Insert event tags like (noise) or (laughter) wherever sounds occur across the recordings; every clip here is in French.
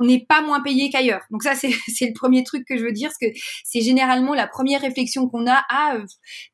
on n'est pas moins payé qu'ailleurs. Donc ça, c'est le premier truc que je veux dire, parce que c'est généralement la première réflexion qu'on a. Ah,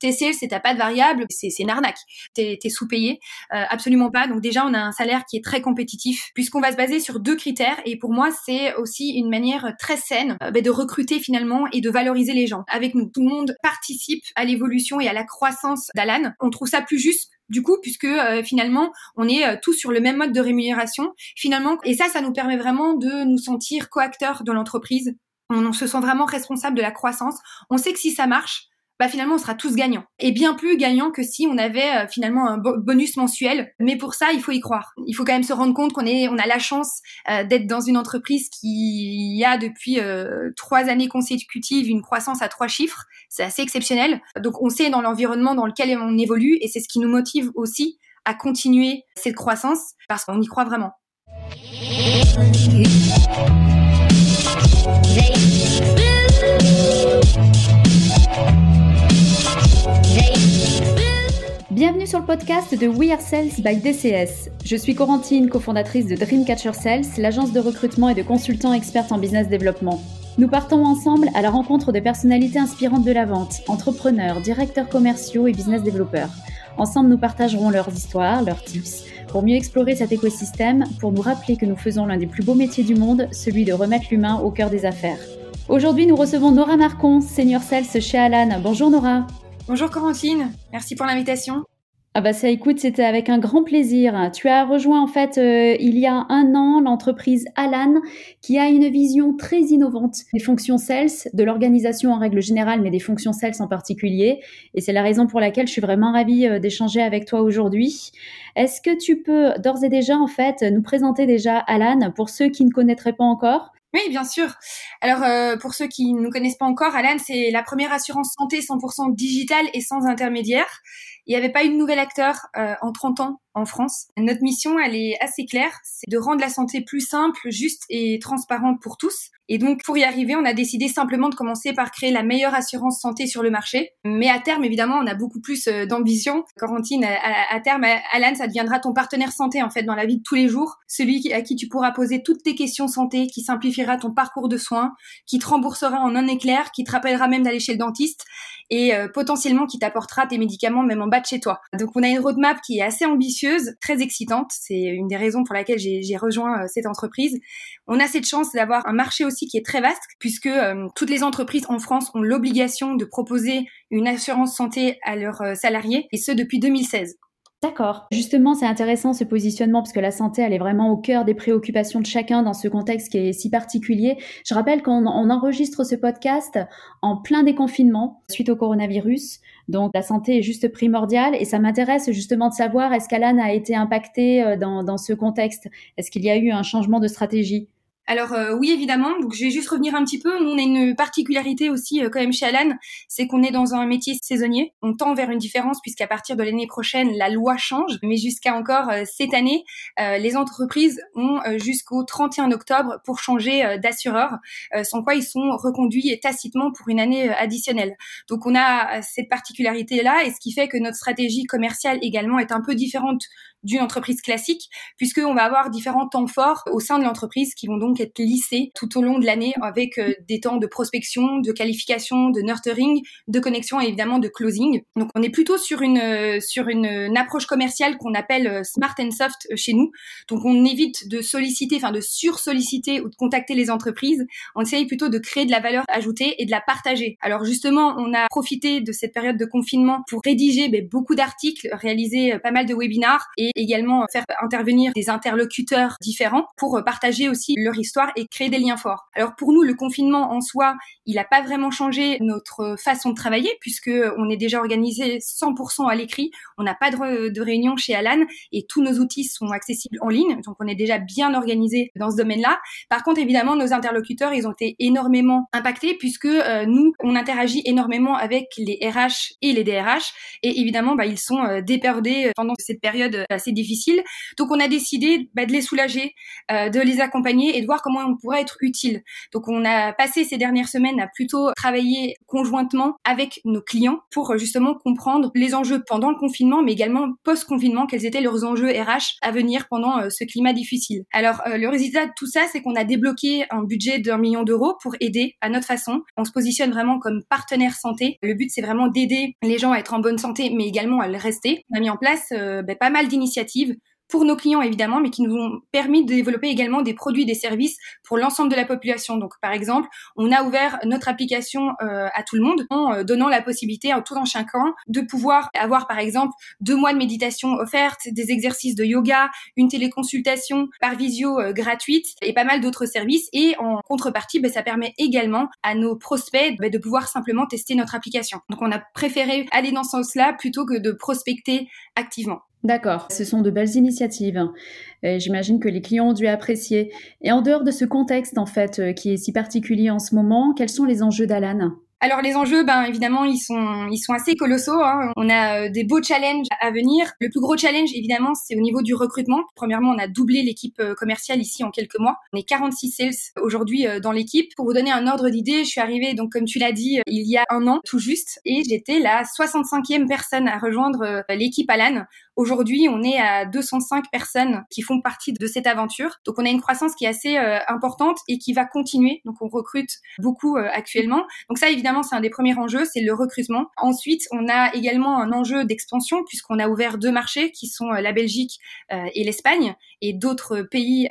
sales, c'est t'as pas de variable, c'est une arnaque. T'es es, sous-payé. Euh, absolument pas. Donc déjà, on a un salaire qui est très compétitif, puisqu'on va se baser sur deux critères. Et pour moi, c'est aussi une manière très saine euh, ben, de recruter finalement et de valoriser les gens. Avec nous, tout le monde participe à l'évolution et à la croissance d'Alan. On trouve ça plus juste du coup, puisque euh, finalement, on est euh, tous sur le même mode de rémunération, finalement, et ça, ça nous permet vraiment de nous sentir coacteurs de l'entreprise. On, se sent vraiment responsable de la croissance. On sait que si ça marche, bah finalement on sera tous gagnants et bien plus gagnants que si on avait euh, finalement un bonus mensuel. Mais pour ça, il faut y croire. Il faut quand même se rendre compte qu'on est, on a la chance euh, d'être dans une entreprise qui a depuis euh, trois années consécutives une croissance à trois chiffres. C'est assez exceptionnel. Donc on sait dans l'environnement dans lequel on évolue et c'est ce qui nous motive aussi à continuer cette croissance parce qu'on y croit vraiment. Bienvenue sur le podcast de We Are Sales by DCS. Je suis Corentine, cofondatrice de Dreamcatcher Sales, l'agence de recrutement et de consultants experts en business développement. Nous partons ensemble à la rencontre de personnalités inspirantes de la vente, entrepreneurs, directeurs commerciaux et business développeurs. Ensemble, nous partagerons leurs histoires, leurs tips, pour mieux explorer cet écosystème, pour nous rappeler que nous faisons l'un des plus beaux métiers du monde, celui de remettre l'humain au cœur des affaires. Aujourd'hui, nous recevons Nora Marcon, senior sales chez Alan. Bonjour Nora. Bonjour Corentine, merci pour l'invitation. Ah bah ça écoute, c'était avec un grand plaisir. Tu as rejoint en fait euh, il y a un an l'entreprise Alan qui a une vision très innovante des fonctions sales, de l'organisation en règle générale, mais des fonctions sales en particulier. Et c'est la raison pour laquelle je suis vraiment ravie euh, d'échanger avec toi aujourd'hui. Est-ce que tu peux d'ores et déjà en fait nous présenter déjà Alan pour ceux qui ne connaîtraient pas encore? Oui, bien sûr. Alors, euh, pour ceux qui ne nous connaissent pas encore, Alan, c'est la première assurance santé 100% digitale et sans intermédiaire. Il n'y avait pas une nouvelle acteur euh, en 30 ans en France. Notre mission, elle est assez claire, c'est de rendre la santé plus simple, juste et transparente pour tous. Et donc, pour y arriver, on a décidé simplement de commencer par créer la meilleure assurance santé sur le marché. Mais à terme, évidemment, on a beaucoup plus euh, d'ambition. Quarantine, à, terme, Alan, ça deviendra ton partenaire santé, en fait, dans la vie de tous les jours. Celui à qui tu pourras poser toutes tes questions santé, qui simplifiera ton parcours de soins, qui te remboursera en un éclair, qui te rappellera même d'aller chez le dentiste et euh, potentiellement qui t'apportera tes médicaments même en bas de chez toi. Donc, on a une roadmap qui est assez ambitieuse, très excitante. C'est une des raisons pour laquelle j'ai rejoint euh, cette entreprise. On a cette chance d'avoir un marché aussi qui est très vaste puisque euh, toutes les entreprises en France ont l'obligation de proposer une assurance santé à leurs euh, salariés et ce depuis 2016. D'accord. Justement, c'est intéressant ce positionnement parce que la santé, elle est vraiment au cœur des préoccupations de chacun dans ce contexte qui est si particulier. Je rappelle qu'on enregistre ce podcast en plein déconfinement suite au coronavirus. Donc la santé est juste primordiale et ça m'intéresse justement de savoir est-ce qu'Alan a été impacté euh, dans, dans ce contexte? Est-ce qu'il y a eu un changement de stratégie? Alors euh, oui évidemment, donc je vais juste revenir un petit peu. Nous on a une particularité aussi euh, quand même chez Alan, c'est qu'on est dans un métier saisonnier. On tend vers une différence puisqu'à partir de l'année prochaine la loi change, mais jusqu'à encore euh, cette année, les entreprises ont jusqu'au 31 octobre pour changer d'assureur, sans quoi ils sont reconduits tacitement pour une année additionnelle. Donc on a cette particularité là et ce qui fait que notre stratégie commerciale également est un peu différente d'une entreprise classique, puisqu'on va avoir différents temps forts au sein de l'entreprise qui vont donc être lissés tout au long de l'année avec euh, des temps de prospection, de qualification, de nurturing, de connexion et évidemment de closing. Donc on est plutôt sur une euh, sur une, approche commerciale qu'on appelle euh, smart and soft chez nous. Donc on évite de solliciter, enfin de sur-solliciter ou de contacter les entreprises. On essaye plutôt de créer de la valeur ajoutée et de la partager. Alors justement, on a profité de cette période de confinement pour rédiger ben, beaucoup d'articles, réaliser pas mal de webinars et également faire intervenir des interlocuteurs différents pour partager aussi leur histoire et créer des liens forts. Alors pour nous, le confinement en soi, il n'a pas vraiment changé notre façon de travailler puisque on est déjà organisé 100% à l'écrit. On n'a pas de, réunion chez Alan et tous nos outils sont accessibles en ligne. Donc on est déjà bien organisé dans ce domaine-là. Par contre, évidemment, nos interlocuteurs, ils ont été énormément impactés puisque euh, nous, on interagit énormément avec les RH et les DRH et évidemment, bah, ils sont euh, déperdés pendant cette période assez assez difficiles. Donc on a décidé bah, de les soulager, euh, de les accompagner et de voir comment on pourrait être utile. Donc on a passé ces dernières semaines à plutôt travailler conjointement avec nos clients pour justement comprendre les enjeux pendant le confinement, mais également post-confinement, quels étaient leurs enjeux RH à venir pendant euh, ce climat difficile. Alors le résultat de tout ça, c'est qu'on a débloqué un budget d'un million d'euros pour aider à notre façon. On se positionne vraiment comme partenaire santé. Le but, c'est vraiment d'aider les gens à être en bonne santé, mais également à le rester. On a mis en place euh, ben, pas mal d'initiatives pour nos clients évidemment, mais qui nous ont permis de développer également des produits, des services pour l'ensemble de la population. Donc par exemple, on a ouvert notre application euh, à tout le monde en euh, donnant la possibilité à tout un chacun de pouvoir avoir par exemple deux mois de méditation offerte, des exercices de yoga, une téléconsultation par visio euh, gratuite et pas mal d'autres services. Et en contrepartie, ben, ça permet également à nos prospects ben, de pouvoir simplement tester notre application. Donc on a préféré aller dans ce sens-là plutôt que de prospecter activement. D'accord, ce sont de belles initiatives. J'imagine que les clients ont dû apprécier. Et en dehors de ce contexte, en fait, euh, qui est si particulier en ce moment, quels sont les enjeux d'Alan? Alors les enjeux, ben évidemment, ils sont ils sont assez colossaux. Hein. On a euh, des beaux challenges à venir. Le plus gros challenge, évidemment, c'est au niveau du recrutement. Premièrement, on a doublé l'équipe euh, commerciale ici en quelques mois. On est 46 sales aujourd'hui dans l'équipe. Pour vous donner un ordre d'idée, je suis arrivée donc comme tu l'as dit il y a un an tout juste, et j'étais la 65e personne à rejoindre l'équipe Alan. Aujourd'hui, on est à 205 personnes qui font partie de cette aventure. Donc, on a une croissance qui est assez euh, importante et qui va continuer. Donc, on recrute beaucoup euh, actuellement. Donc, ça, évidemment, c'est un des premiers enjeux, c'est le recrutement. Ensuite, on a également un enjeu d'expansion puisqu'on a ouvert deux marchés qui sont euh, la Belgique et l'Espagne et d'autres pays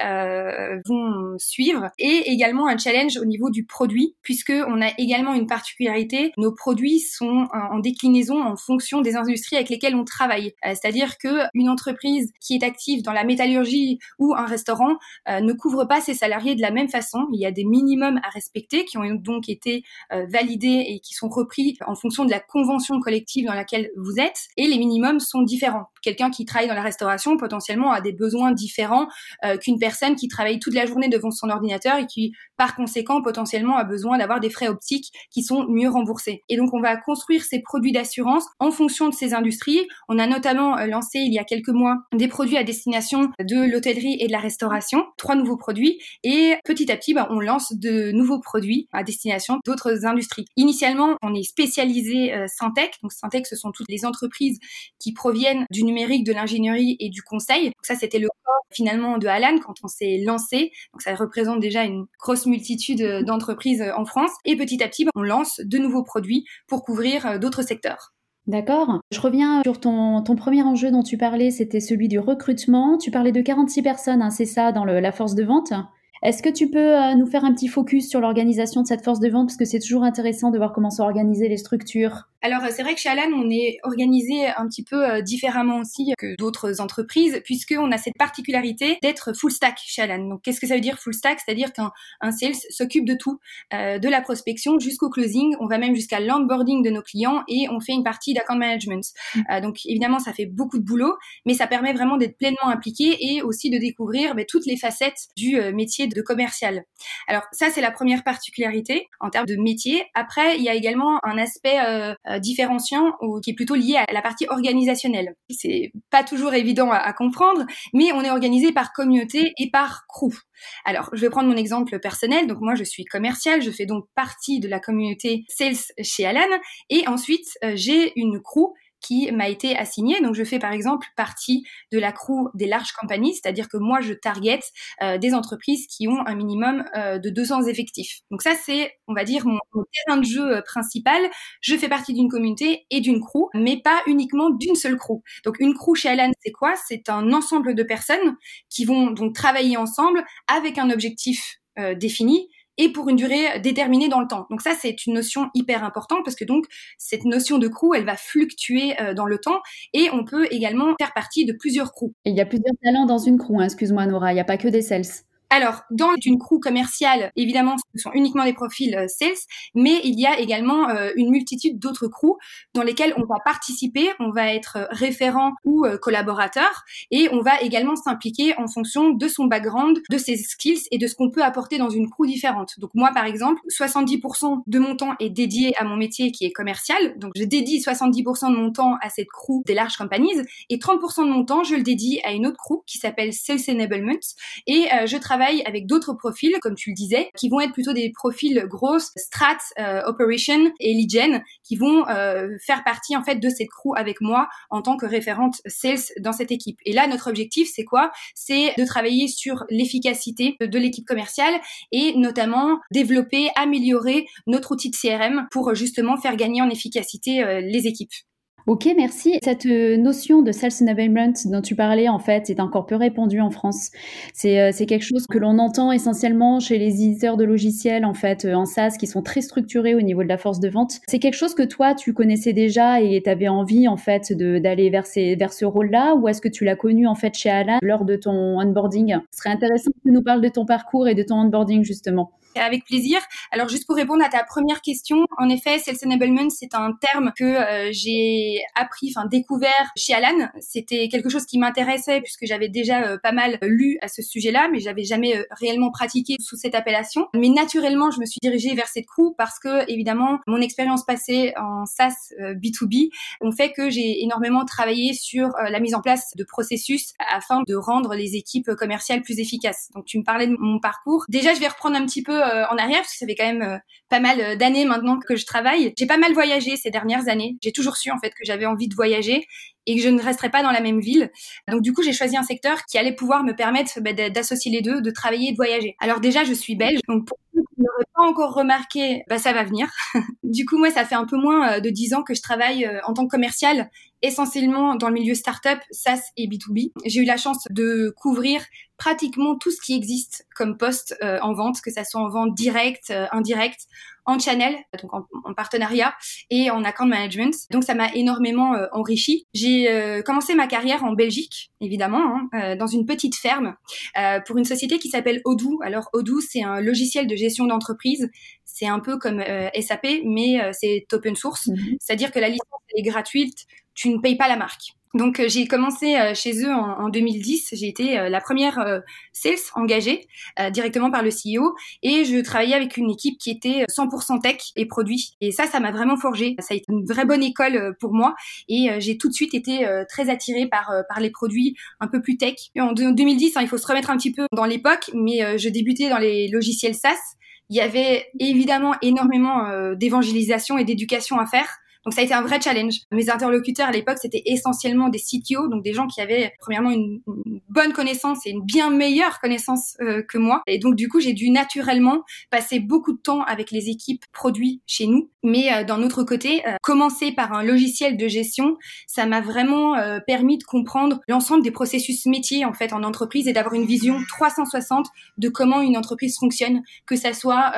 vont suivre. Et également un challenge au niveau du produit puisque on a également une particularité. Nos produits sont en déclinaison en fonction des industries avec lesquelles on travaille. C'est-à-dire que une entreprise qui est active dans la métallurgie ou un restaurant euh, ne couvre pas ses salariés de la même façon. Il y a des minimums à respecter qui ont donc été euh, validés et qui sont repris en fonction de la convention collective dans laquelle vous êtes. Et les minimums sont différents. Quelqu'un qui travaille dans la restauration potentiellement a des besoins différents euh, qu'une personne qui travaille toute la journée devant son ordinateur et qui, par conséquent, potentiellement a besoin d'avoir des frais optiques qui sont mieux remboursés. Et donc, on va construire ces produits d'assurance en fonction de ces industries. On a notamment lancé il y a quelques mois des produits à destination de l'hôtellerie et de la restauration, trois nouveaux produits, et petit à petit, bah, on lance de nouveaux produits à destination d'autres industries. Initialement, on est spécialisé euh, Syntec, donc Syntec, ce sont toutes les entreprises qui proviennent du numérique, de l'ingénierie et du conseil. ça, c'était le corps finalement de Alan quand on s'est lancé. Donc ça représente déjà une grosse multitude euh, d'entreprises euh, en France. Et petit à petit, bah, on lance de nouveaux produits pour couvrir euh, d'autres secteurs. D'accord? Je reviens sur ton, ton, premier enjeu dont tu parlais, c'était celui du recrutement. Tu parlais de 46 personnes, hein, c'est ça, dans la force de vente? Est-ce que tu peux euh, nous faire un petit focus sur l'organisation de cette force de vente? Parce que c'est toujours intéressant de voir comment sont organisées les structures alors c'est vrai que chez Alan, on est organisé un petit peu euh, différemment aussi que d'autres entreprises, puisqu'on a cette particularité d'être full stack chez Alan. Donc qu'est-ce que ça veut dire full stack? C'est-à-dire qu'un sales s'occupe de tout, euh, de la prospection jusqu'au closing. On va même jusqu'à l'onboarding de nos clients et on fait une partie d'account management. Mm. Euh, donc évidemment, ça fait beaucoup de boulot, mais ça permet vraiment d'être pleinement impliqué et aussi de découvrir ben, toutes les facettes du métier de commercial. Alors ça, c'est la première particularité en termes de métier. Après, il y a également un aspect euh, différenciant ou qui est plutôt lié à la partie organisationnelle. C'est pas toujours évident à, comprendre, mais on est organisé par communauté et par crew. Alors, je vais prendre mon exemple personnel. Donc moi, je suis commercial, je fais donc partie de la communauté sales chez Alan, et ensuite euh, j'ai une crew qui m'a été assigné. Donc, je fais par exemple partie de la crew des larges compagnies, c'est-à-dire que moi, je target euh, des entreprises qui ont un minimum euh, de 200 effectifs. Donc ça, c'est, on va dire, mon, terrain de jeu euh, principal. Je fais partie d'une communauté et d'une crew, mais pas uniquement d'une seule crew. Donc, une crew chez Alan, c'est quoi? C'est un ensemble de personnes qui vont donc travailler ensemble avec un objectif défini et pour une durée déterminée dans le temps. Donc ça, c'est une notion hyper importante parce que donc cette notion de crew, elle va fluctuer euh, dans le temps et on peut également faire partie de plusieurs crews. il y a plusieurs talents dans une crew, hein, excuse-moi Nora, il n'y a pas que des sales. Alors, dans une crew commerciale, évidemment, ce sont uniquement des profils euh, sales, mais il y a également euh, une multitude d'autres crews dans lesquelles on va participer, on va être euh, référent ou collaborateur, et on va également s'impliquer en fonction de son background, de ses skills et de ce qu'on peut apporter dans une crew différente. Donc moi, par exemple, 70% de mon temps est dédié à mon métier qui est commercial, donc je dédie 70% de mon temps à cette crew des larges companies, et 30% de mon temps, je le dédie à une autre crew qui s'appelle Sales Enablement, et je travaille avec d'autres profils, comme tu le disais, qui vont être plutôt des profils grosses, strat, euh, operation et lead gen, qui vont euh, faire partie en fait de cette crew avec moi en tant que référente sales dans cette équipe. Et là, notre objectif, c'est quoi? C'est de travailler sur l'efficacité de l'équipe commerciale et notamment développer, améliorer notre outil de CRM pour justement faire gagner en efficacité euh, les équipes. Ok, merci. Cette euh, notion de sales enablement dont tu parlais, en fait, est encore peu répandue en France. C'est euh, quelque chose que l'on entend essentiellement chez les éditeurs de logiciels, en fait, euh, en SaaS, qui sont très structurés au niveau de la force de vente. C'est quelque chose que toi, tu connaissais déjà et tu avais envie, en fait, d'aller vers, vers ce rôle-là, ou est-ce que tu l'as connu, en fait, chez Alan lors de ton onboarding? Ce serait intéressant que tu nous parles de ton parcours et de ton onboarding, justement. Avec plaisir. Alors juste pour répondre à ta première question, en effet, Sales Enablement, c'est un terme que euh, j'ai appris, enfin découvert chez Alan. C'était quelque chose qui m'intéressait puisque j'avais déjà euh, pas mal lu à ce sujet-là, mais j'avais jamais euh, réellement pratiqué sous cette appellation. Mais naturellement, je me suis dirigée vers cette crew parce que évidemment, mon expérience passée en SaaS B2B ont fait que j'ai énormément travaillé sur la mise en place de processus afin de rendre les équipes commerciales plus efficaces. Donc tu me parlais de mon parcours. Déjà, je vais reprendre un petit peu en arrière parce que ça fait quand même euh, pas mal euh, d'années maintenant que je travaille. J'ai pas mal voyagé ces dernières années. J'ai toujours su en fait que j'avais envie de voyager et que je ne resterais pas dans la même ville. Donc du coup, j'ai choisi un secteur qui allait pouvoir me permettre bah, d'associer les deux, de travailler et de voyager. Alors déjà, je suis belge, donc pour ceux qui n'auraient pas encore remarqué, bah, ça va venir. (laughs) du coup, moi, ça fait un peu moins de dix ans que je travaille en tant que commercial, essentiellement dans le milieu startup, SaaS et B2B. J'ai eu la chance de couvrir pratiquement tout ce qui existe comme poste euh, en vente, que ça soit en vente directe, euh, indirecte, en channel, donc en, partenariat et en account management. Donc ça m'a énormément euh, enrichi. J'ai commencé ma carrière en Belgique, évidemment, hein, dans une petite ferme pour une société qui s'appelle Odoo. Alors Odoo, c'est un logiciel de gestion d'entreprise. C'est un peu comme SAP, mais c'est open source, mhm. c'est-à-dire que la licence est gratuite. Tu ne payes pas la marque. Donc euh, j'ai commencé euh, chez eux en, 2010. J'ai été euh, la première sales engagée directement par le CEO et je travaillais avec une équipe qui était 100% tech et produits. Et ça, ça m'a vraiment forgé. Ça a été une vraie bonne école pour moi et j'ai tout de suite été très attirée par les produits un peu plus tech. en 2010, hein, il faut se remettre un petit peu dans l'époque, mais je débutais dans les logiciels SaaS. Il y avait évidemment énormément d'évangélisation et d'éducation à faire. Donc ça a été un vrai challenge. Mes interlocuteurs à l'époque, c'était essentiellement des CTO, donc des gens qui avaient premièrement une, bonne connaissance et une bien meilleure connaissance euh, que moi. Et donc du coup, j'ai dû naturellement passer beaucoup de temps avec les équipes produits chez nous. Mais euh, d'un autre côté, euh, commencer par un logiciel de gestion, ça m'a vraiment permis de comprendre l'ensemble des processus métiers en fait en entreprise et d'avoir une vision 360 de comment une entreprise fonctionne, que ça soit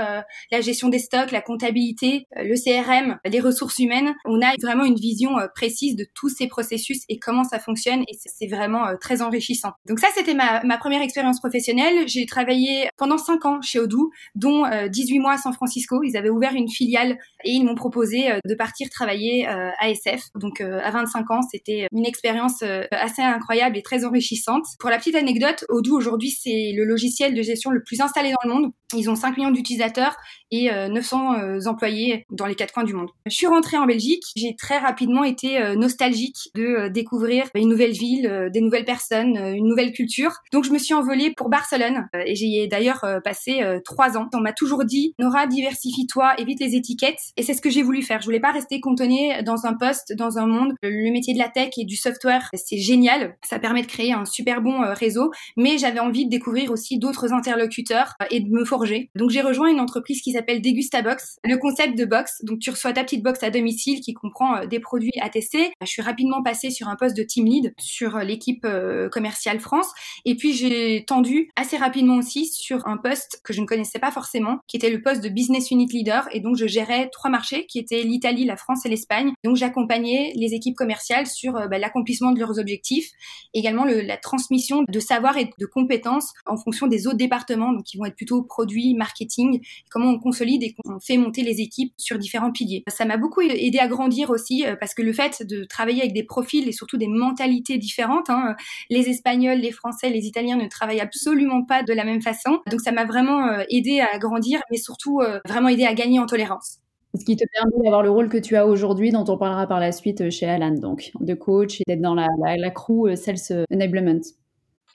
la gestion des stocks, la comptabilité, le CRM, les ressources humaines on a vraiment une vision euh, précise de tous ces processus et comment ça fonctionne et c'est vraiment euh, très enrichissant. Donc ça, c'était ma, première expérience professionnelle. J'ai travaillé pendant 5 ans chez Odoo, dont 18 euh, mois à San Francisco. Ils avaient ouvert une filiale et ils m'ont proposé de partir travailler à SF. Donc à 25 ans, c'était une expérience assez incroyable et très enrichissante. Pour la petite anecdote, Odoo aujourd'hui, c'est le logiciel de gestion le plus installé dans le monde. Ils ont 5 millions d'utilisateurs et 900 employés dans les quatre coins du monde. Je suis rentrée en Belgique j'ai très rapidement été euh, nostalgique de euh, découvrir une nouvelle ville, euh, des nouvelles personnes, une nouvelle culture. Donc je me suis envolée pour Barcelone et j'y ai d'ailleurs passé trois ans. On m'a toujours dit Nora, diversifie-toi, évite les étiquettes et c'est ce que j'ai voulu faire. Je voulais pas rester cantonnée dans un poste, dans un monde. Le métier de la tech et du software, c'est génial. Ça permet de créer un super bon réseau, mais j'avais envie de découvrir aussi d'autres interlocuteurs et de me forger. Donc j'ai rejoint une entreprise qui s'appelle Degusta Box. Le concept de box, donc tu reçois ta petite box à domicile qui comprend des produits à tester. Je suis rapidement passée sur un poste de team lead sur l'équipe commerciale France. Et puis j'ai tendu assez rapidement aussi sur un poste que je ne connaissais pas forcément, qui était le poste de business unit leader. Et donc je gérais trois marchés qui étaient l'Italie, la France et l'Espagne. Donc j'accompagnais les équipes commerciales sur bah, l'accomplissement de leurs objectifs, également le, la transmission de savoir et de compétences en fonction des autres départements, donc qui vont être plutôt produits, marketing, comment on consolide et qu'on fait monter les équipes sur différents piliers. Ça m'a beaucoup aidé à grandir aussi euh, parce que le fait de travailler avec des profils et surtout des mentalités différentes, hein, les Espagnols, les Français, les Italiens ne travaillent absolument pas de la même façon. Donc ça m'a vraiment euh, aidé à grandir, mais surtout euh, vraiment aidé à gagner en tolérance. Ce qui te permet d'avoir le rôle que tu as aujourd'hui, dont on parlera par la suite chez Alan, donc de coach et d'être dans la, la, la crew Sales Enablement.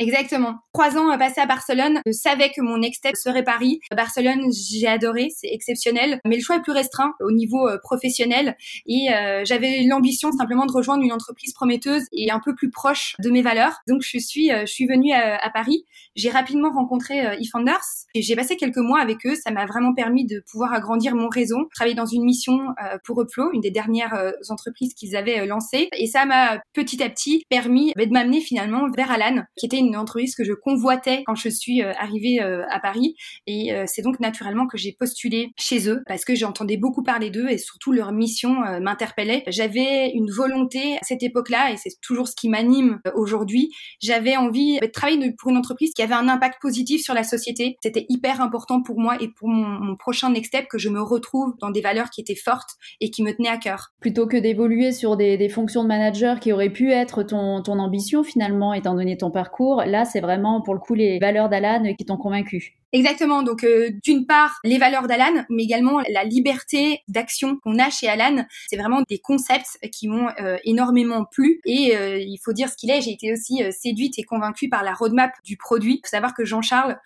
Exactement. Trois ans passés à Barcelone, je savais que mon next step serait Paris. Barcelone, j'ai adoré, c'est exceptionnel, mais le choix est plus restreint au niveau euh, professionnel et euh, j'avais l'ambition simplement de rejoindre une entreprise prometteuse et un peu plus proche de mes valeurs. Donc je suis, euh, je suis venue à, Paris. J'ai rapidement rencontré eFounders et j'ai passé quelques mois avec eux. Ça m'a vraiment permis de pouvoir agrandir mon réseau, travailler dans une mission pour Uplo, une des dernières entreprises qu'ils avaient lancées, et ça m'a petit à petit permis bah, de m'amener finalement vers Alan, qui était une entreprise que je convoitais quand je suis euh, arrivée euh, à Paris. Et euh, c'est donc naturellement que j'ai postulé chez eux parce que j'entendais beaucoup parler d'eux et surtout leur mission m'interpellait. J'avais une volonté à cette époque-là et c'est toujours ce qui m'anime aujourd'hui. J'avais envie de travailler pour une entreprise qui avait un impact positif sur la société. C'était hyper important pour moi et pour mon, prochain next step que je me retrouve dans des valeurs qui étaient fortes et qui me tenaient à cœur. Plutôt que d'évoluer sur des, fonctions de manager qui auraient pu être ton ambition finalement, étant donné ton parcours, Là, c'est vraiment pour le coup les valeurs d'Alan qui t'ont convaincu. Exactement. Donc, euh, d'une part, les valeurs d'Alan, mais également la liberté d'action qu'on a chez Alan. C'est vraiment des concepts qui m'ont euh, énormément plu. Et euh, il faut dire ce qu'il est. J'ai été aussi séduite et convaincue par la roadmap du produit. Il faut savoir que Jean-Charles,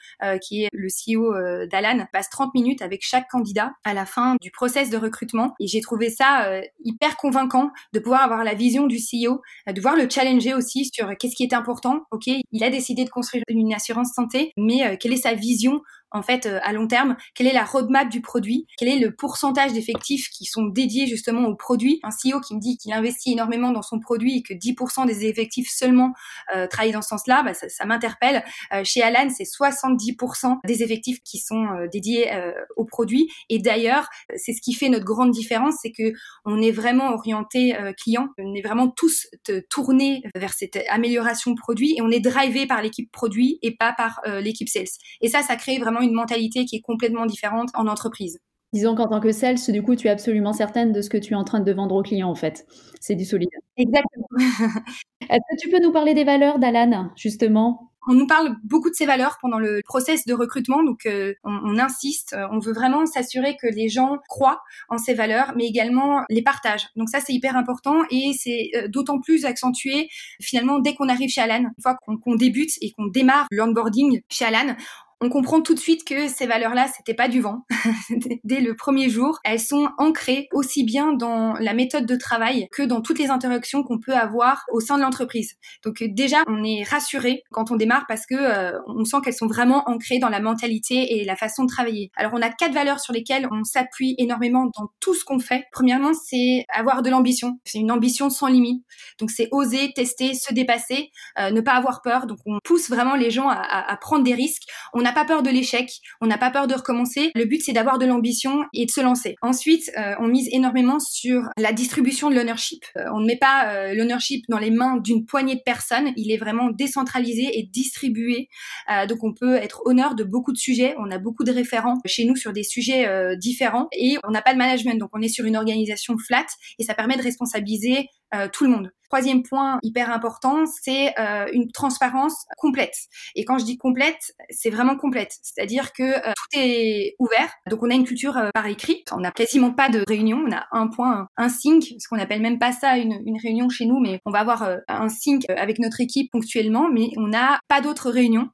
qui est le CEO d'Alan, passe 30 minutes avec chaque candidat à la fin du process de recrutement. Et j'ai trouvé ça hyper convaincant de pouvoir avoir la vision du CEO, de voir le challenger aussi sur qu'est-ce qui est important. Ok, il a décidé de construire une assurance santé, mais quelle est sa vision um en fait euh, à long terme Quelle est la roadmap du produit Quel est le pourcentage d'effectifs qui sont dédiés justement au produit Un CEO qui me dit qu'il investit énormément dans son produit et que 10% des effectifs seulement euh, travaillent dans ce sens-là, bah, ça, m'interpelle. Euh, chez Alan, c'est 70% des effectifs qui sont dédiés au produit. Et d'ailleurs, c'est ce qui fait notre grande différence, c'est que on est vraiment orienté client, on est vraiment tous tournés vers cette amélioration produit et on est drivé par l'équipe produit et pas par l'équipe sales. Et ça, ça crée vraiment une mentalité qui est complètement différente en entreprise. Disons qu'en tant que sales, du coup, tu es absolument certaine de ce que tu es en train de vendre aux clients, en fait. C'est du solide. Exactement. (laughs) Est-ce que tu peux nous parler des valeurs d'Alan, justement? On nous parle beaucoup de ces valeurs pendant le process de recrutement, donc euh, on, insiste, euh, on veut vraiment s'assurer que les gens croient en ces valeurs, mais également les partagent. Donc ça c'est hyper important et c'est euh, d'autant plus accentué finalement dès qu'on arrive chez Alan. Une fois qu'on débute et qu'on démarre l'onboarding chez Alan, on comprend tout de suite que ces valeurs-là, c'était pas du vent. (laughs) Dès le premier jour, elles sont ancrées aussi bien dans la méthode de travail que dans toutes les interactions qu'on peut avoir au sein de l'entreprise. Donc déjà, on est rassuré quand on démarre parce que euh, on sent qu'elles sont vraiment ancrées dans la mentalité et la façon de travailler. Alors on a quatre valeurs sur lesquelles on s'appuie énormément dans tout ce qu'on fait. Premièrement, c'est avoir de l'ambition. C'est une ambition sans limite. Donc c'est oser, tester, se dépasser, euh, ne pas avoir peur. Donc on pousse vraiment les gens à, à prendre des risques. N'a pas peur de l'échec, on n'a pas peur de recommencer. Le but, c'est d'avoir de l'ambition et de se lancer. Ensuite, euh, on mise énormément sur la distribution de l'ownership. Euh, on ne met pas euh, l'ownership dans les mains d'une poignée de personnes. Il est vraiment décentralisé et distribué. donc, on peut être honneur de beaucoup de sujets. On a beaucoup de référents chez nous sur des sujets différents et on n'a pas de management. Donc, on est sur une organisation flat et ça permet de responsabiliser tout le monde. Troisième point hyper important, c'est euh, une transparence complète. Et quand je dis complète, c'est vraiment complète. C'est-à-dire que euh, tout est ouvert. Donc on a une culture euh, par écrit. On n'a quasiment pas de réunion. On a un point, un sync, ce qu'on appelle même pas ça une, réunion chez nous, mais on va avoir un sync avec notre équipe ponctuellement, mais on n'a pas d'autres réunions.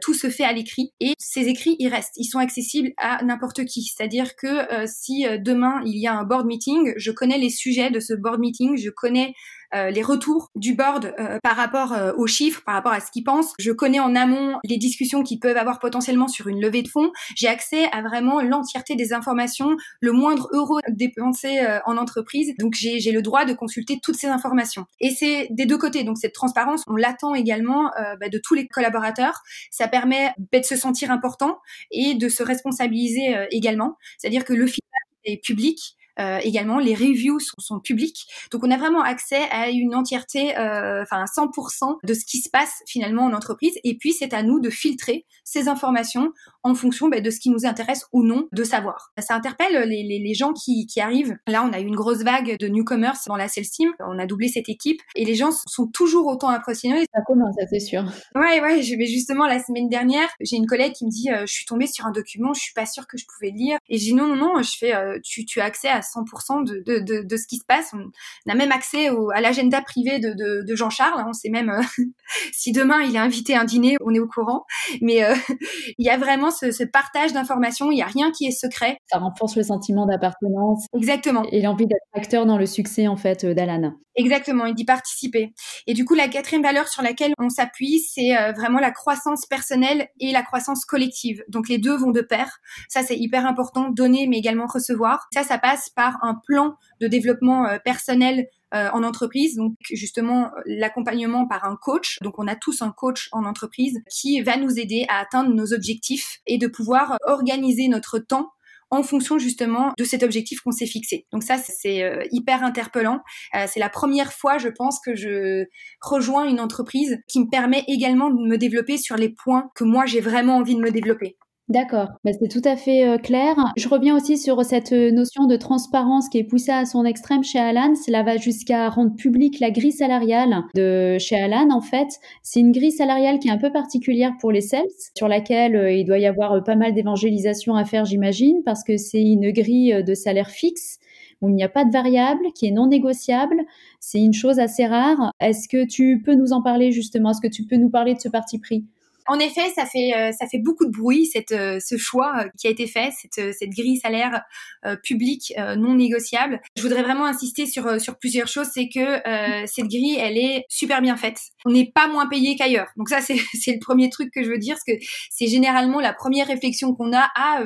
tout se fait à l'écrit et ces écrits, ils restent. Ils sont accessibles à n'importe qui. C'est-à-dire que si demain il y a un board meeting, je connais les sujets de ce board meeting, connais euh, les retours du board euh, par rapport euh, aux chiffres, par rapport à ce qu'ils pensent. Je connais en amont les discussions qu'ils peuvent avoir potentiellement sur une levée de fonds. J'ai accès à vraiment l'entièreté des informations, le moindre euro dépensé en entreprise. Donc j'ai le droit de consulter toutes ces informations. Et c'est des deux côtés. Donc cette transparence, on l'attend également bah, de tous les collaborateurs. Ça permet bah, de se sentir important et de se responsabiliser également. C'est-à-dire que le feedback est public euh, également, les reviews sont, sont, publics. Donc, on a vraiment accès à une entièreté, euh, enfin, à 100% de ce qui se passe finalement en entreprise. Et puis, c'est à nous de filtrer ces informations en fonction bah, de ce qui nous intéresse ou non de savoir. Ça interpelle les, les, les gens qui, qui, arrivent. Là, on a eu une grosse vague de newcomers dans la sales team. On a doublé cette équipe et les gens sont toujours autant impressionnés. Ça commence, ça c'est sûr. Ouais, ouais. Je vais justement la semaine dernière, j'ai une collègue qui me dit, euh, je suis tombée sur un document, je suis pas sûre que je pouvais le lire. Et dis non, non, non. Je fais, tu, tu as accès à 100% de, de, de, de, ce qui se passe. On a même accès au, à l'agenda privé de, de, Jean-Charles. On sait même euh, (laughs) si demain il est invité à un dîner, on est au courant. Mais euh, (laughs) il y a vraiment ce, ce partage d'informations. Il n'y a rien qui est secret. Ça renforce le sentiment d'appartenance. Exactement. Et l'envie d'être acteur dans le succès en fait euh, d'Alan. Exactement, et d'y participer. Et du coup, la quatrième valeur sur laquelle on s'appuie, c'est vraiment la croissance personnelle et la croissance collective. Donc les deux vont de pair. Ça, c'est hyper important, donner mais également recevoir. Ça, ça passe par un plan de développement euh, personnel euh, en entreprise, donc justement l'accompagnement par un coach. Donc on a tous un coach en entreprise qui va nous aider à atteindre nos objectifs et de pouvoir organiser notre temps en fonction justement de cet objectif qu'on s'est fixé. Donc ça, c'est euh, hyper interpellant. c'est la première fois, je pense, que je rejoins une entreprise qui me permet également de me développer sur les points que moi j'ai vraiment envie de me développer. D'accord, bah, c'est tout à fait euh, clair. Je reviens aussi sur cette euh, notion de transparence qui est poussée à son extrême chez Alan. Cela va jusqu'à rendre publique la grille salariale de chez Alan. En fait, c'est une grille salariale qui est un peu particulière pour les sales, sur laquelle euh, il doit y avoir pas mal d'évangélisation à faire, j'imagine, parce que c'est une grille de salaire fixe où il n'y a pas de variable, qui est non négociable. C'est une chose assez rare. Est-ce que tu peux nous en parler justement? Est-ce que tu peux nous parler de ce parti pris? En effet, ça fait euh, ça fait beaucoup de bruit cette euh, ce choix euh, qui a été fait, cette cette grille salaire publique non négociable. Je voudrais vraiment insister sur sur plusieurs choses, c'est que cette grille, elle est super bien faite. On n'est pas moins payé qu'ailleurs. Donc ça (laughs) c'est le premier truc que je veux dire, parce que c'est généralement la première réflexion qu'on a. Ah,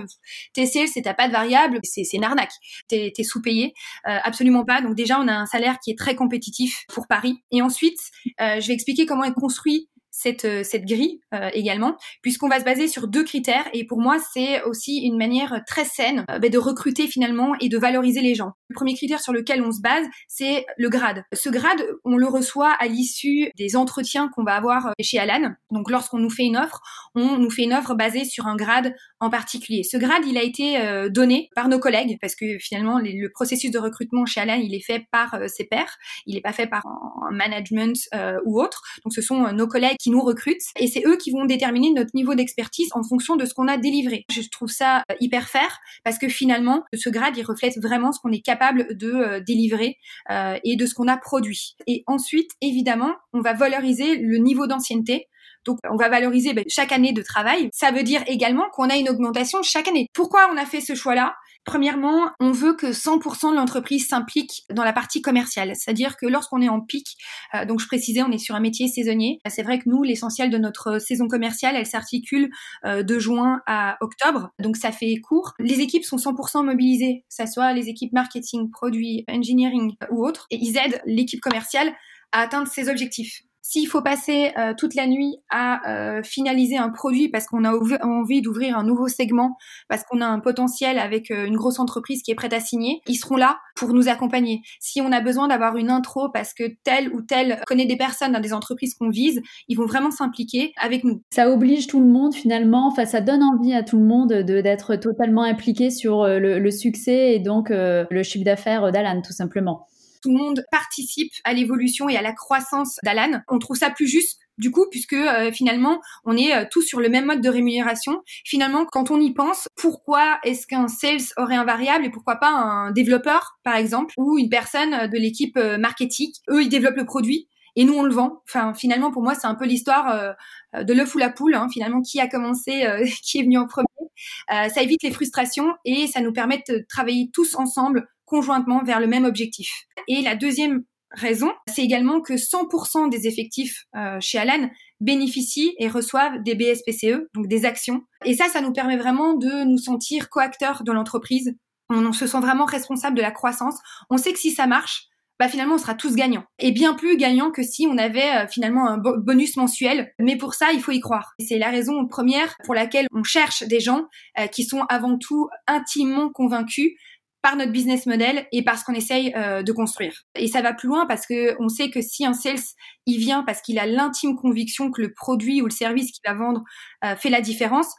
sales, c'est t'as pas de variable, c'est c'est une arnaque. T'es es sous-payé, absolument pas. Donc déjà on a un salaire qui est très compétitif pour Paris. Et ensuite, je vais expliquer comment est construit cette, euh, cette grille euh, également, puisqu'on va se baser sur deux critères. Et pour moi, c'est aussi une manière très saine euh, ben, de recruter finalement et de valoriser les gens. Le premier critère sur lequel on se base, c'est le grade. Ce grade, on le reçoit à l'issue des entretiens qu'on va avoir chez Alan. Donc lorsqu'on nous fait une offre, on nous fait une offre basée sur un grade en particulier. Ce grade, il a été donné par nos collègues, parce que finalement, le processus de recrutement chez Alan, il est fait par ses pairs, il n'est pas fait par un management ou autre. Donc ce sont nos collègues qui nous recrutent et c'est eux qui vont déterminer notre niveau d'expertise en fonction de ce qu'on a délivré. Je trouve ça euh, hyper fair parce que finalement, ce grade, il reflète vraiment ce qu'on est capable de euh, délivrer euh, et de ce qu'on a produit. Et ensuite, évidemment, on va valoriser le niveau d'ancienneté donc, on va valoriser ben, chaque année de travail. Ça veut dire également qu'on a une augmentation chaque année. Pourquoi on a fait ce choix-là? Premièrement, on veut que 100% de l'entreprise s'implique dans la partie commerciale, c'est-à-dire que lorsqu'on est en pic, euh, donc je précisais, on est sur un métier saisonnier. C'est vrai que nous, l'essentiel de notre saison commerciale, elle s'articule euh, de juin à octobre, donc ça fait court. Les équipes sont 100% mobilisées, que ce soit les équipes marketing, produits, engineering ou autres, et ils aident l'équipe commerciale à atteindre ses objectifs. S'il faut passer euh, toute la nuit à euh, finaliser un produit parce qu'on a envie d'ouvrir un nouveau segment, parce qu'on a un potentiel avec euh, une grosse entreprise qui est prête à signer, ils seront là pour nous accompagner. Si on a besoin d'avoir une intro parce que tel ou tel connaît des personnes dans des entreprises qu'on vise, ils vont vraiment s'impliquer avec nous. Ça oblige tout le monde finalement, enfin ça donne envie à tout le monde d'être totalement impliqué sur le, le, succès et donc le chiffre d'affaires d'Alan tout simplement tout le monde participe à l'évolution et à la croissance d'Alan. On trouve ça plus juste du coup, puisque euh, finalement, on est euh, tous sur le même mode de rémunération. Finalement, quand on y pense, pourquoi est-ce qu'un sales aurait un variable et pourquoi pas un développeur, par exemple, ou une personne de l'équipe euh, marketing? Eux, ils développent le produit et nous on le vend. Enfin, finalement, pour moi, c'est un peu l'histoire de l'œuf ou la poule. Hein. finalement, qui a commencé, (laughs) qui est venu en premier? ça évite les frustrations et ça nous permet de travailler tous ensemble conjointement vers le même objectif. Et la deuxième raison, c'est également que 100% des effectifs euh, chez Alan bénéficient et reçoivent des BSPCE, donc des actions. Et ça, ça nous permet vraiment de nous sentir co-acteurs de l'entreprise. On, se sent vraiment responsable de la croissance. On sait que si ça marche, bah finalement on sera tous gagnants. Et bien plus gagnants que si on avait euh, finalement un bonus mensuel. Mais pour ça, il faut y croire. C'est la raison première pour laquelle on cherche des gens euh, qui sont avant tout intimement convaincus par notre business model et parce qu'on essaye euh, de construire. Et ça va plus loin parce que on sait que si un sales il vient parce qu'il a l'intime conviction que le produit ou le service qu'il va vendre euh, fait la différence,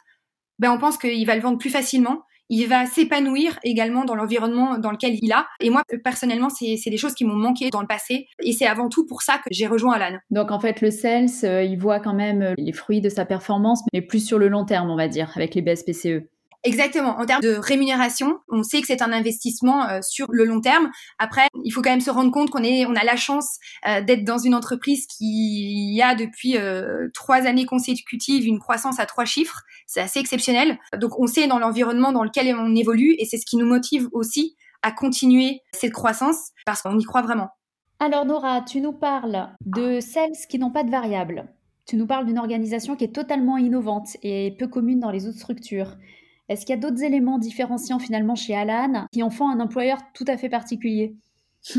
ben on pense qu'il va le vendre plus facilement. Il va s'épanouir également dans l'environnement dans lequel il a. Et moi, personnellement, c'est des choses qui m'ont manqué dans le passé. Et c'est avant tout pour ça que j'ai rejoint Alan. Donc, en fait, le sales, euh, il voit quand même les fruits de sa performance, mais plus sur le long terme, on va dire, avec les BSPCE. Exactement. En termes de rémunération, on sait que c'est un investissement euh, sur le long terme. Après, il faut quand même se rendre compte qu'on est, on a la chance euh, d'être dans une entreprise qui a depuis euh, trois années consécutives une croissance à trois chiffres. C'est assez exceptionnel. Donc, on sait dans l'environnement dans lequel on évolue et c'est ce qui nous motive aussi à continuer cette croissance parce qu'on y croit vraiment. Alors Nora, tu nous parles de sales qui n'ont pas de variables. Tu nous parles d'une organisation qui est totalement innovante et peu commune dans les autres structures. Est-ce qu'il y a d'autres éléments différenciants finalement chez Alan qui en font un employeur tout à fait particulier (laughs)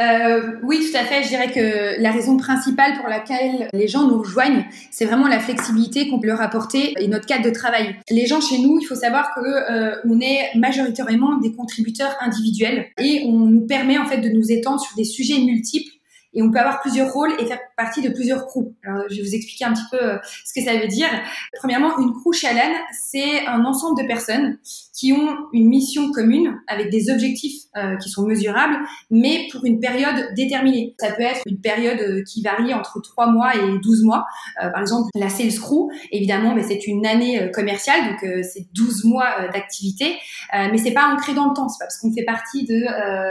euh, oui, tout à fait. Je dirais que la raison principale pour laquelle les gens nous rejoignent, c'est vraiment la flexibilité qu'on peut leur apporter et notre cadre de travail. Les gens chez nous, il faut savoir que euh, on est majoritairement des contributeurs individuels et on nous permet en fait de nous étendre sur des sujets multiples et on peut avoir plusieurs rôles et faire partie de plusieurs crews. Alors, je vais vous expliquer un petit peu euh, ce que ça veut dire. Premièrement, une crew chez Alan, c'est un ensemble de personnes qui ont une mission commune avec des objectifs euh, qui sont mesurables, mais pour une période déterminée. Ça peut être une période euh, qui varie entre 3 mois et 12 mois. par exemple, la Sales Crew, évidemment, mais c'est une année commerciale, donc c'est 12 mois d'activité, mais c'est pas ancré dans le temps. C'est pas parce qu'on fait partie de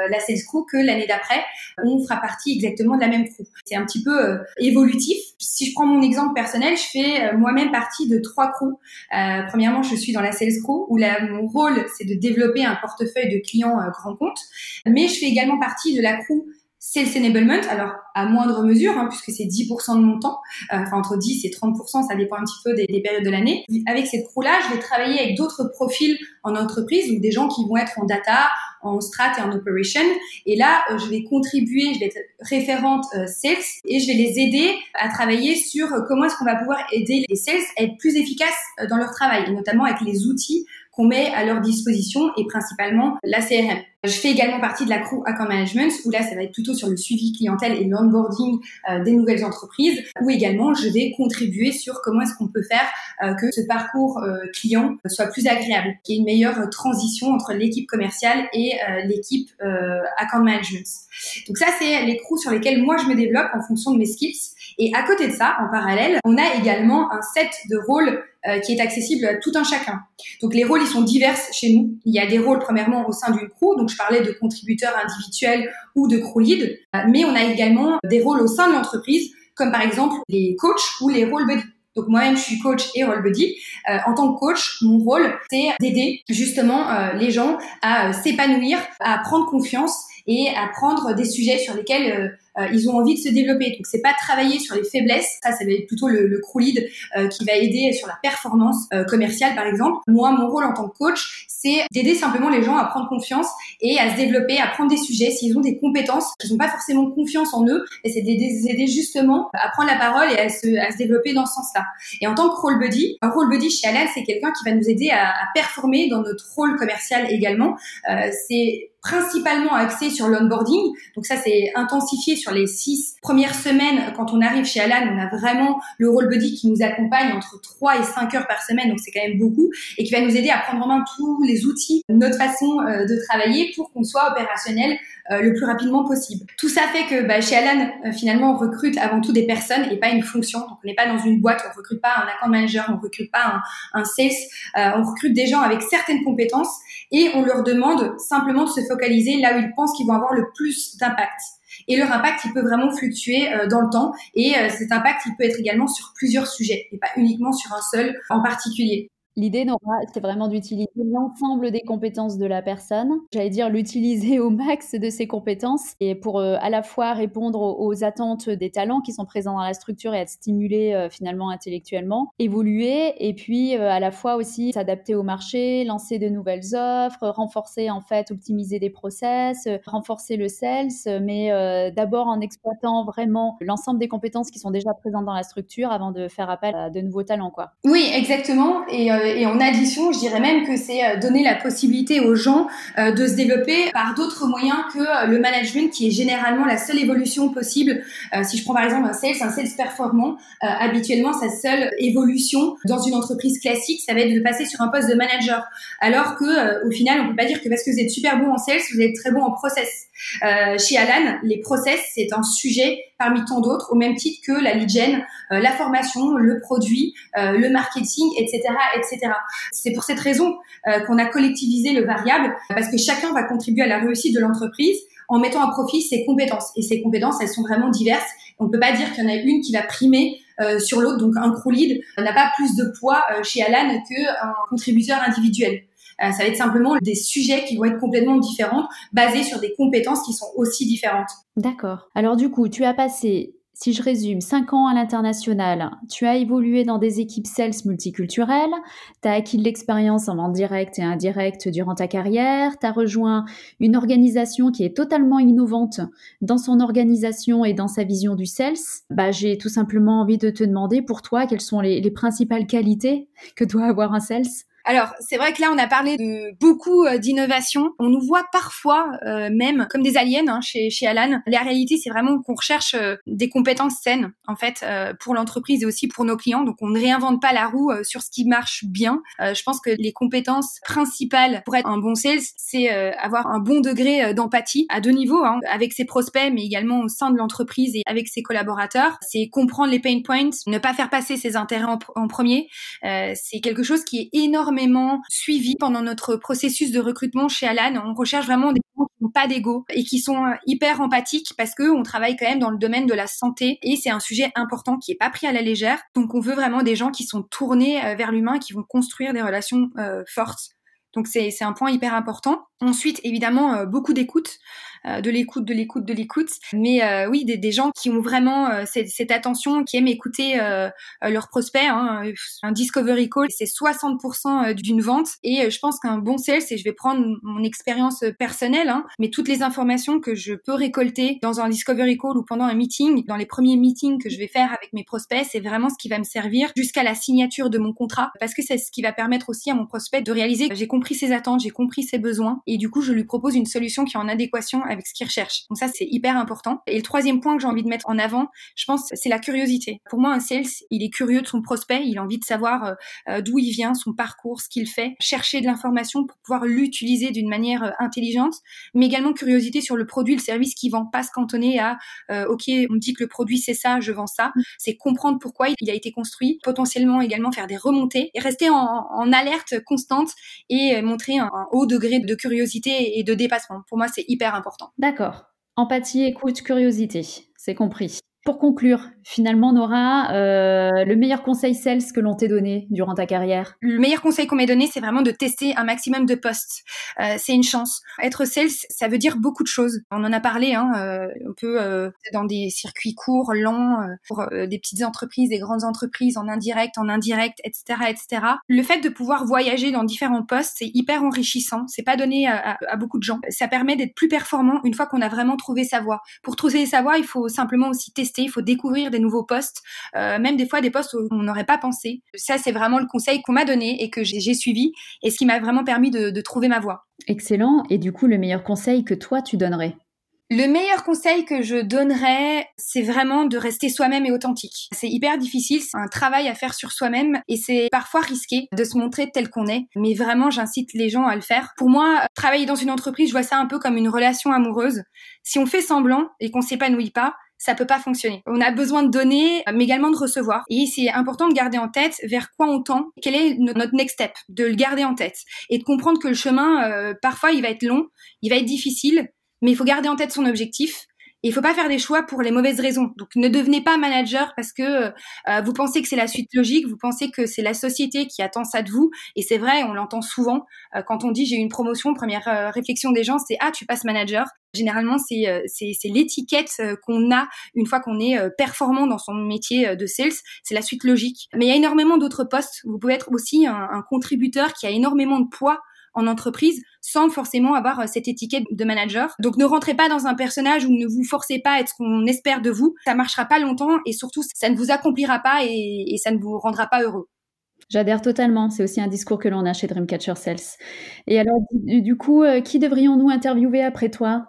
la Sales Crew que l'année d'après, on fera partie exactement de la même crew. C'est un petit peu euh, évolutif. Si je prends mon exemple personnel, je fais euh, moi-même partie de trois crews. Euh, premièrement, je suis dans la sales crew où mon rôle c'est de développer un portefeuille de clients grands comptes, mais je fais également partie de la crew Sales Enablement, alors à moindre mesure, hein, puisque c'est 10% de mon temps, entre 10 et 30%, ça dépend un petit peu des, des périodes de l'année. Avec cette crew-là, je vais travailler avec d'autres profils en entreprise, ou des gens qui vont être en data, en strat et en operation. Et là, euh, je vais contribuer, je vais être référente euh, sales et je vais les aider à travailler sur euh, comment est-ce qu'on va pouvoir aider les sales à être plus efficaces dans leur travail, et notamment avec les outils qu'on met à leur disposition et principalement la CRM. Je fais également partie de la crew Account Management où là ça va être plutôt sur le suivi clientèle et l'onboarding des nouvelles entreprises où également je vais contribuer sur comment est-ce qu'on peut faire que ce parcours client soit plus agréable, qu'il y ait une meilleure transition entre l'équipe commerciale et euh, l'équipe euh, account management. Donc ça, c'est les crews sur lesquels moi je me développe en fonction de mes skills. Et à côté de ça, en parallèle, on a également un set de rôles euh, qui est accessible à tout un chacun. Donc les rôles, ils sont divers chez nous. Il y a des rôles premièrement au sein d'une crew, donc je parlais de contributeurs individuels ou de crew lead, mais on a également des rôles au sein de l'entreprise, comme par exemple les coachs ou les rôles buddy. Donc moi-même, je suis coach et role buddy. Euh, en tant que coach, mon rôle, c'est d'aider justement euh, les gens à euh, s'épanouir, à prendre confiance et à prendre des sujets sur lesquels euh, ils ont envie de se développer. Donc c'est pas travailler sur les faiblesses, ça ça va être plutôt le, le crew lead euh, qui va aider sur la performance euh, commerciale par exemple. Moi mon rôle en tant que coach, c'est d'aider simplement les gens à prendre confiance et à se développer, à prendre des sujets s'ils ont des compétences, qu'ils n'ont pas forcément confiance en eux, et c'est d'aider aider justement à prendre la parole et à se, à se développer dans ce sens-là. Et en tant que role buddy, un role buddy chez Alan, c'est quelqu'un qui va nous aider à, à, performer dans notre rôle commercial également. Euh, c'est principalement axé sur l'onboarding. Donc ça, c'est intensifié sur les six premières semaines. Quand on arrive chez Alan, on a vraiment le role buddy qui nous accompagne entre 3 et 5 heures par semaine. Donc c'est quand même beaucoup et qui va nous aider à prendre en main tous les outils, notre façon euh, de travailler pour qu'on soit opérationnel euh, le plus rapidement possible. Tout ça fait que bah, chez Alan, euh, finalement, on recrute avant tout des personnes et pas une fonction. Donc on n'est pas dans une boîte, on recrute pas un account manager, on recrute pas un, un sales, on recrute des gens avec certaines compétences et on leur demande simplement de se focaliser là où ils pensent qu'ils vont avoir le plus d'impact. Et leur impact, il peut vraiment fluctuer euh, dans le temps. Et euh, cet impact, il peut être également sur plusieurs sujets et pas uniquement sur un seul en particulier. L'idée, Nora, c'est vraiment d'utiliser l'ensemble des compétences de la personne. J'allais dire l'utiliser au max de ses compétences et pour euh, à la fois répondre aux, attentes des talents qui sont présents dans la structure et être stimulés euh, finalement intellectuellement, évoluer et puis euh, à la fois aussi s'adapter au marché, lancer de nouvelles offres, renforcer en fait, optimiser des process, renforcer le sales, mais d'abord en exploitant vraiment l'ensemble des compétences qui sont déjà présentes dans la structure avant de faire appel à de nouveaux talents, quoi. Oui, exactement. Et et en addition, je dirais même que c'est euh, donner la possibilité aux gens euh, de se développer par d'autres moyens que euh, le management, qui est généralement la seule évolution possible. si je prends par exemple un sales, un sales performant, habituellement sa seule évolution dans une entreprise classique, ça va être de passer sur un poste de manager. Alors que au final, on peut pas dire que parce que vous êtes super bon en sales, vous êtes très bon en process. chez Alan, les process, c'est un sujet parmi tant d'autres, au même titre que la lead gen, la formation, le produit, le marketing, etc., etc. C'est pour cette raison euh, qu'on a collectivisé le variable, parce que chacun va contribuer à la réussite de l'entreprise en mettant à profit ses compétences. Et ces compétences, elles sont vraiment diverses. On ne peut pas dire qu'il y en a une qui va primer euh, sur l'autre. Donc un crew lead n'a pas plus de poids euh, chez Alan qu'un contributeur individuel. ça va être simplement des sujets qui vont être complètement différents, basés sur des compétences qui sont aussi différentes. D'accord. Alors du coup, tu as passé si je résume, 5 ans à l'international, tu as évolué dans des équipes sales multiculturelles, tu as acquis de l'expérience en vente directe et indirecte durant ta carrière, tu as rejoint une organisation qui est totalement innovante dans son organisation et dans sa vision du sales. Bah, j'ai tout simplement envie de te demander pour toi quelles sont les, les principales qualités que doit avoir un sales? Alors, c'est vrai que là, on a parlé de beaucoup euh, d'innovation. On nous voit parfois euh, même comme des aliens hein, chez, chez Alan. La réalité, c'est vraiment qu'on recherche euh, des compétences saines, en fait, pour l'entreprise et aussi pour nos clients. Donc, on ne réinvente pas la roue sur ce qui marche bien. je pense que les compétences principales pour être un bon sales, c'est avoir un bon degré d'empathie à deux niveaux, hein, avec ses prospects, mais également au sein de l'entreprise et avec ses collaborateurs. C'est comprendre les pain points, ne pas faire passer ses intérêts en, en premier. c'est quelque chose qui est énorme suivi pendant notre processus de recrutement chez Alan. On recherche vraiment des gens qui n'ont pas d'ego et qui sont euh, hyper empathiques parce que on travaille quand même dans le domaine de la santé et c'est un sujet important qui est pas pris à la légère. Donc on veut vraiment des gens qui sont tournés euh, vers l'humain, qui vont construire des relations euh, fortes. Donc c'est un point hyper important. Ensuite, évidemment, beaucoup d'écoute. Euh, de l'écoute, de l'écoute, de l'écoute. Mais euh, oui, des, des, gens qui ont vraiment euh, cette, cette, attention, qui aiment écouter leurs prospects. Hein. Un discovery call, c'est 60% d'une vente. Et je pense qu'un bon sales, et je vais prendre mon expérience personnelle, hein, mais toutes les informations que je peux récolter dans un discovery call ou pendant un meeting, dans les premiers meetings que je vais faire avec mes prospects, c'est vraiment ce qui va me servir jusqu'à la signature de mon contrat, parce que c'est ce qui va permettre aussi à mon prospect de réaliser j'ai compris ses attentes, j'ai compris ses besoins, et du coup je lui propose une solution qui est en adéquation ce qu'il recherche. Donc ça, c'est hyper important. Et le troisième point que j'ai envie de mettre en avant, je pense, c'est la curiosité. Pour moi, un sales, il est curieux de son prospect, il a envie de savoir euh, euh, d'où il vient, son parcours, ce qu'il fait, chercher de l'information pour pouvoir l'utiliser d'une manière euh, intelligente, mais également curiosité sur le produit, le service qu'il vend, pas se cantonner à OK, on me dit que le produit c'est ça, je vends ça. C'est comprendre pourquoi il a été construit, potentiellement également faire des remontées et rester en, alerte constante et montrer un haut degré de curiosité et de dépassement. Pour moi, c'est hyper important. D'accord. Empathie, écoute, curiosité. C'est compris. Pour conclure, finalement, Nora, euh, le meilleur conseil sales que l'on t'ait donné durant ta carrière? Le meilleur conseil qu'on m'ait donné, c'est vraiment de tester un maximum de postes. Euh, c'est une chance. Être sales, ça veut dire beaucoup de choses. On en a parlé, hein, euh, on peut dans des circuits courts, lents, pour des petites entreprises, des grandes entreprises, en indirect, en indirect, etc., etc. Le fait de pouvoir voyager dans différents postes, c'est hyper enrichissant. C'est pas donné à, beaucoup de gens. Ça permet d'être plus performant une fois qu'on a vraiment trouvé sa voie. Pour trouver sa voie, il faut simplement aussi tester il faut découvrir des nouveaux postes, euh, même des fois des postes où on n'aurait pas pensé. Ça, c'est vraiment le conseil qu'on m'a donné et que j'ai suivi et ce qui m'a vraiment permis de, de trouver ma voie. Excellent. Et du coup, le meilleur conseil que toi, tu donnerais? Le meilleur conseil que je donnerais, c'est vraiment de rester soi-même et authentique. C'est hyper difficile, c'est un travail à faire sur soi-même et c'est parfois risqué de se montrer tel qu'on est. Mais vraiment, j'incite les gens à le faire. Pour moi, travailler dans une entreprise, je vois ça un peu comme une relation amoureuse. Si on fait semblant et qu'on s'épanouit pas, ça peut pas fonctionner. On a besoin de donner, mais également de recevoir. Et c'est important de garder en tête vers quoi on tend, quel est notre next step, de le garder en tête et de comprendre que le chemin, euh, parfois, il va être long, il va être difficile, mais il faut garder en tête son objectif il faut pas faire des choix pour les mauvaises raisons. Donc ne devenez pas manager parce que euh, vous pensez que c'est la suite logique, vous pensez que c'est la société qui attend ça de vous. Et c'est vrai, on l'entend souvent euh, quand on dit j'ai une promotion. Première euh, réflexion des gens, c'est ah tu passes manager. Généralement, c'est c'est l'étiquette qu'on a une fois qu'on est performant dans son métier de sales. C'est la suite logique. Mais il y a énormément d'autres postes. Vous pouvez être aussi un, un contributeur qui a énormément de poids en entreprise sans forcément avoir euh, cette étiquette de manager. Donc ne rentrez pas dans un personnage ou ne vous forcez pas à être ce qu'on espère de vous. Ça marchera pas longtemps et surtout ça ne vous accomplira pas et, ça ne vous rendra pas heureux. J'adhère totalement. C'est aussi un discours que l'on a chez Dreamcatcher Sales. Et alors, du coup, euh, qui devrions-nous interviewer après toi?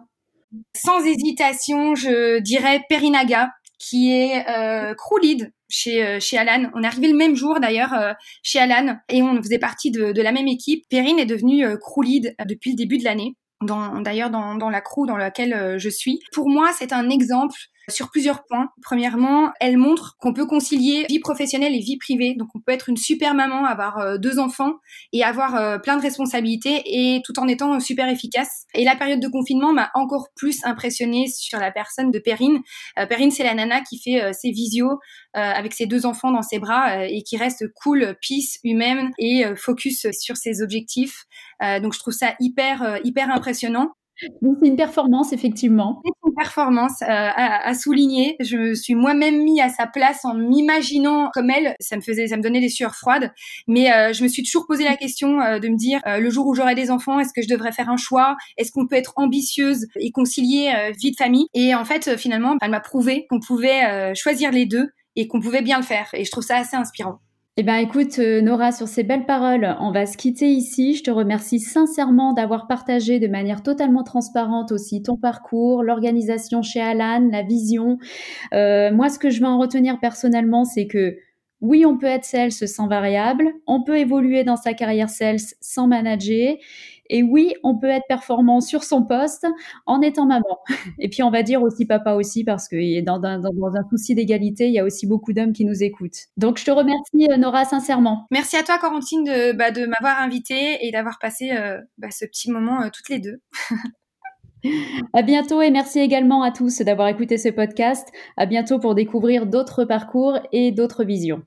Sans hésitation, je dirais Perinaga, qui est euh, crew lead chez euh, chez Alan. On est arrivé le même jour d'ailleurs euh, chez Alan et on faisait partie de, de la même équipe. Perrine est devenue euh, crew lead depuis le début de l'année. D'ailleurs dans, dans la crew dans laquelle je suis. Pour moi, c'est un exemple sur plusieurs points. Premièrement, elle montre qu'on peut concilier vie professionnelle et vie privée. Donc on peut être une super maman, avoir euh, deux enfants et avoir euh, plein de responsabilités et tout en étant super efficace. Et la période de confinement m'a encore plus impressionnée sur la personne de Perrine. Euh, Perrine, c'est la nana qui fait ses visios avec ses deux enfants dans ses bras et qui reste cool, peace, humaine et focus sur ses objectifs. donc je trouve ça hyper hyper impressionnant c'est une performance, effectivement. Performance euh, à, souligner. Je me suis moi-même mis à sa place en m'imaginant comme elle. Ça me faisait, ça me donnait des sueurs froides. Mais euh, je me suis toujours posé la question euh, de me dire, le jour où j'aurai des enfants, est-ce que je devrais faire un choix? Est-ce qu'on peut être ambitieuse et concilier vie de famille? Et en fait, finalement, elle m'a prouvé qu'on pouvait choisir les deux et qu'on pouvait bien le faire. Et je trouve ça assez inspirant. Eh bien, écoute, euh, Nora, sur ces belles paroles, on va se quitter ici. Je te remercie sincèrement d'avoir partagé de manière totalement transparente aussi ton parcours, l'organisation chez Alan, la vision. Euh, moi, ce que je vais en retenir personnellement, c'est que oui, on peut être sales sans variable, on peut évoluer dans sa carrière sales sans manager, et oui, on peut être performant sur son poste en étant maman. (laughs) Et puis on va dire aussi papa aussi parce que dans, dans, dans un souci d'égalité, il y a aussi beaucoup d'hommes qui nous écoutent. Donc je te remercie euh, Nora sincèrement. Merci à toi Corentine de, bah, de m'avoir invitée et d'avoir passé euh, bah, ce petit moment euh, toutes les deux. (laughs) À bientôt et merci également à tous d'avoir écouté ce podcast. À bientôt pour découvrir d'autres parcours et d'autres visions.